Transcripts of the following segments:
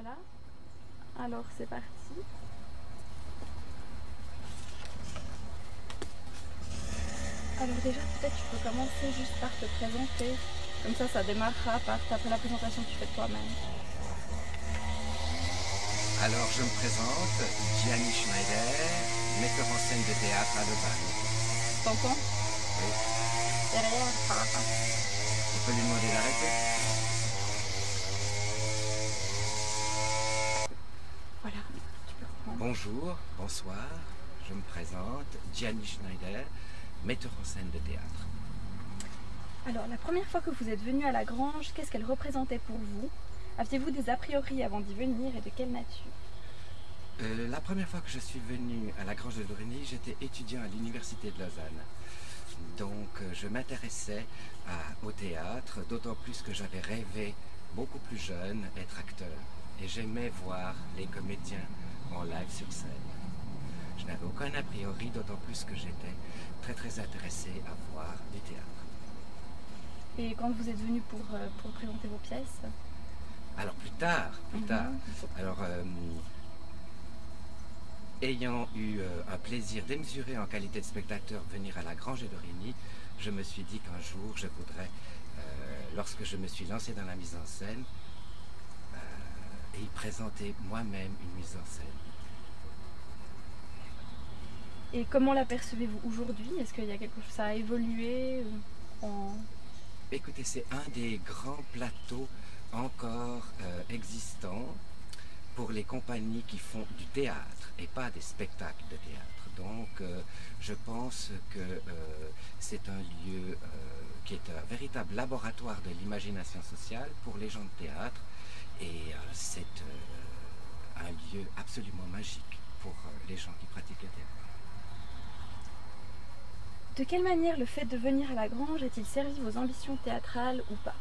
Voilà. Alors c'est parti. Alors déjà peut-être tu peux commencer juste par te présenter. Comme ça ça démarrera par après la présentation que tu fais toi-même. Alors je me présente, Gianni Schneider, metteur en scène de théâtre à Lausanne. T'entends? Oui. Derrière, par. On peut lui demander d'arrêter? Bonjour, bonsoir, je me présente, Gianni Schneider, metteur en scène de théâtre. Alors la première fois que vous êtes venu à la grange, qu'est-ce qu'elle représentait pour vous? Aviez-vous des a priori avant d'y venir et de quelle nature? Euh, la première fois que je suis venu à la Grange de Dorigny, j'étais étudiant à l'Université de Lausanne. Donc euh, je m'intéressais au théâtre, d'autant plus que j'avais rêvé, beaucoup plus jeune, être acteur. Et j'aimais voir les comédiens en live sur scène. Je n'avais aucun a priori, d'autant plus que j'étais très très intéressé à voir du théâtre. Et quand vous êtes venu pour, euh, pour présenter vos pièces? Alors plus tard, plus Mhm. tard, Alors, euh, ayant eu euh, un plaisir démesuré en qualité de spectateur venir à la Grange de Dorigny, je me suis dit qu'un jour je voudrais, euh, lorsque je me suis lancé dans la mise en scène, y présenter moi-même une mise en scène. Et comment l'apercevez-vous aujourd'hui? Est-ce qu'il y a quelque chose, ça a évolué euh, en... Écoutez, c'est un des grands plateaux encore euh, existants pour les compagnies qui font du théâtre et pas des spectacles de théâtre. Donc, euh, je pense que euh, c'est un lieu qui est un véritable laboratoire de l'imagination sociale pour les gens de théâtre et euh, c'est euh, un lieu absolument magique pour euh, les gens qui pratiquent le théâtre. De quelle manière le fait de venir à la grange a-t-il servi vos ambitions théâtrales ou pas?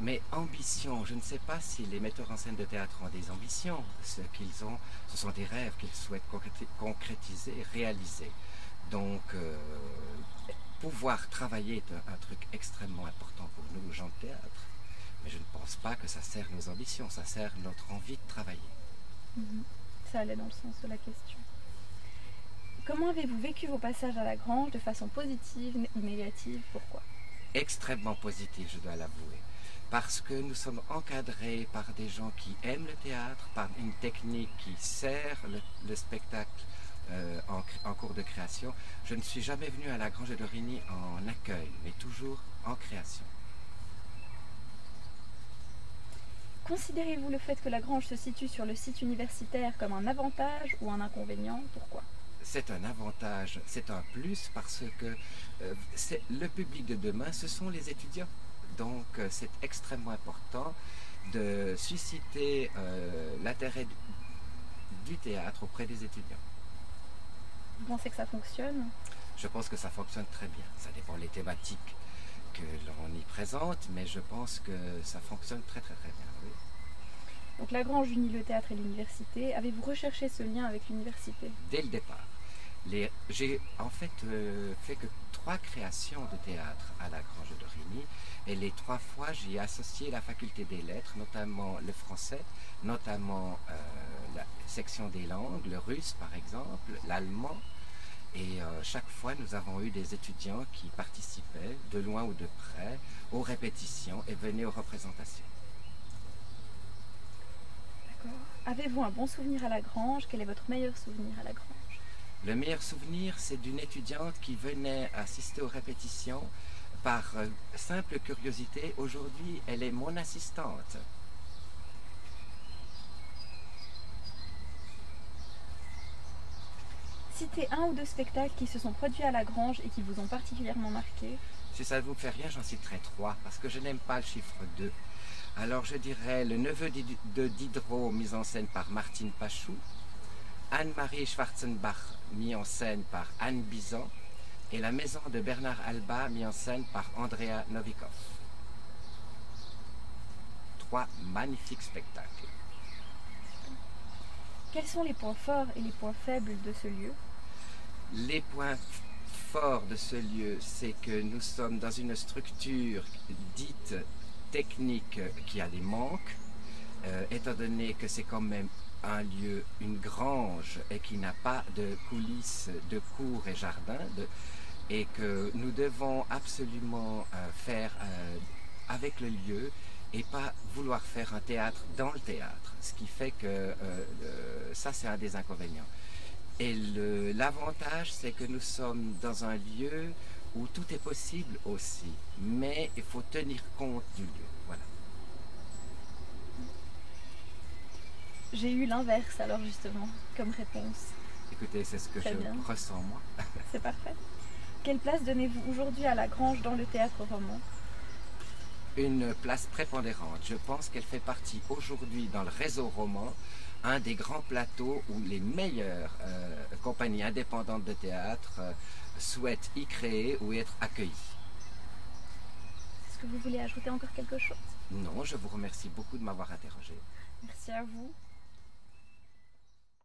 Mais ambition, je ne sais pas si les metteurs en scène de théâtre ont des ambitions. Ce qu'ils ont, ce sont des rêves qu'ils souhaitent concréti- concrétiser, réaliser. Donc, euh, pouvoir travailler est un, un truc extrêmement important pour nous, gens de théâtre. Mais je ne pense pas que ça sert nos ambitions, ça sert notre envie de travailler. Ça allait dans le sens de la question. Comment avez-vous vécu vos passages à la grange de façon positive ou négative? Pourquoi? Extrêmement positif, je dois l'avouer. Parce que nous sommes encadrés par des gens qui aiment le théâtre, par une technique qui sert le, le spectacle euh, en, cours de création. Je ne suis jamais venu à la Grange de Rigny en accueil, mais toujours en création. Considérez-vous le fait que la grange se situe sur le site universitaire comme un avantage ou un inconvénient? Pourquoi? C'est un avantage, c'est un plus parce que euh, c'est- le public de demain, ce sont les étudiants. Donc euh, c'est extrêmement important de susciter euh, l'intérêt du, du théâtre auprès des étudiants. Vous pensez que ça fonctionne? Je pense que ça fonctionne très bien. Ça dépend des thématiques que l'on y présente, mais je pense que ça fonctionne très très très bien. oui. Donc la grange unit le théâtre et l'université. Avez-vous recherché ce lien avec l'université? Dès le départ. Les- J'ai en fait euh, fait que trois créations de théâtre à la Grange de Rigny et les trois fois j'y ai associé la faculté des lettres, notamment le français, notamment euh, la section des langues, le russe par exemple, l'allemand. Et euh, chaque fois nous avons eu des étudiants qui participaient de loin ou de près aux répétitions et venaient aux représentations. D'accord. Avez-vous un bon souvenir à la grange? Quel est votre meilleur souvenir à la grange? Le meilleur souvenir, c'est d'une étudiante qui venait assister aux répétitions par euh, simple curiosité. Aujourd'hui, elle est mon assistante. Citez un ou deux spectacles qui se sont produits à la grange et qui vous ont particulièrement marqué. Si ça ne vous fait rien, j'en citerai trois, parce que je n'aime pas le chiffre 2. Alors je dirais Le neveu de Diderot, mis en scène par Martine Pachou, Anne-Marie Schwarzenbach, mis en scène par Anne Bizan, et La maison de Bernard Alba, mis en scène par Andrea Novikov. Trois magnifiques spectacles. Quels sont les points forts et les points faibles de ce lieu? Les points forts de ce lieu, c'est que nous sommes dans une structure dite technique qui a des manques. euh, étant donné que c'est quand même un lieu, une grange, et qui n'a pas de coulisses, de cours et jardin, de- et que nous devons absolument euh, faire euh, avec le lieu et pas vouloir faire un théâtre dans le théâtre. Ce qui fait que ça, c'est un des inconvénients. Et l'avantage, c'est que nous sommes dans un lieu où tout est possible aussi, mais il faut tenir compte du lieu. Voilà. J'ai eu l'inverse alors justement comme réponse. Écoutez, c'est ce que Très je bien. ressens moi. C'est parfait. Quelle place donnez-vous aujourd'hui à la grange dans le théâtre roman? Une place prépondérante. Je pense qu'elle fait partie aujourd'hui dans le réseau roman un des grands plateaux où les meilleures euh, compagnies indépendantes de théâtre euh, souhaitent y créer ou y être accueillies. Est-ce que vous voulez ajouter encore quelque chose? Non, je vous remercie beaucoup de m'avoir interrogé. Merci à vous.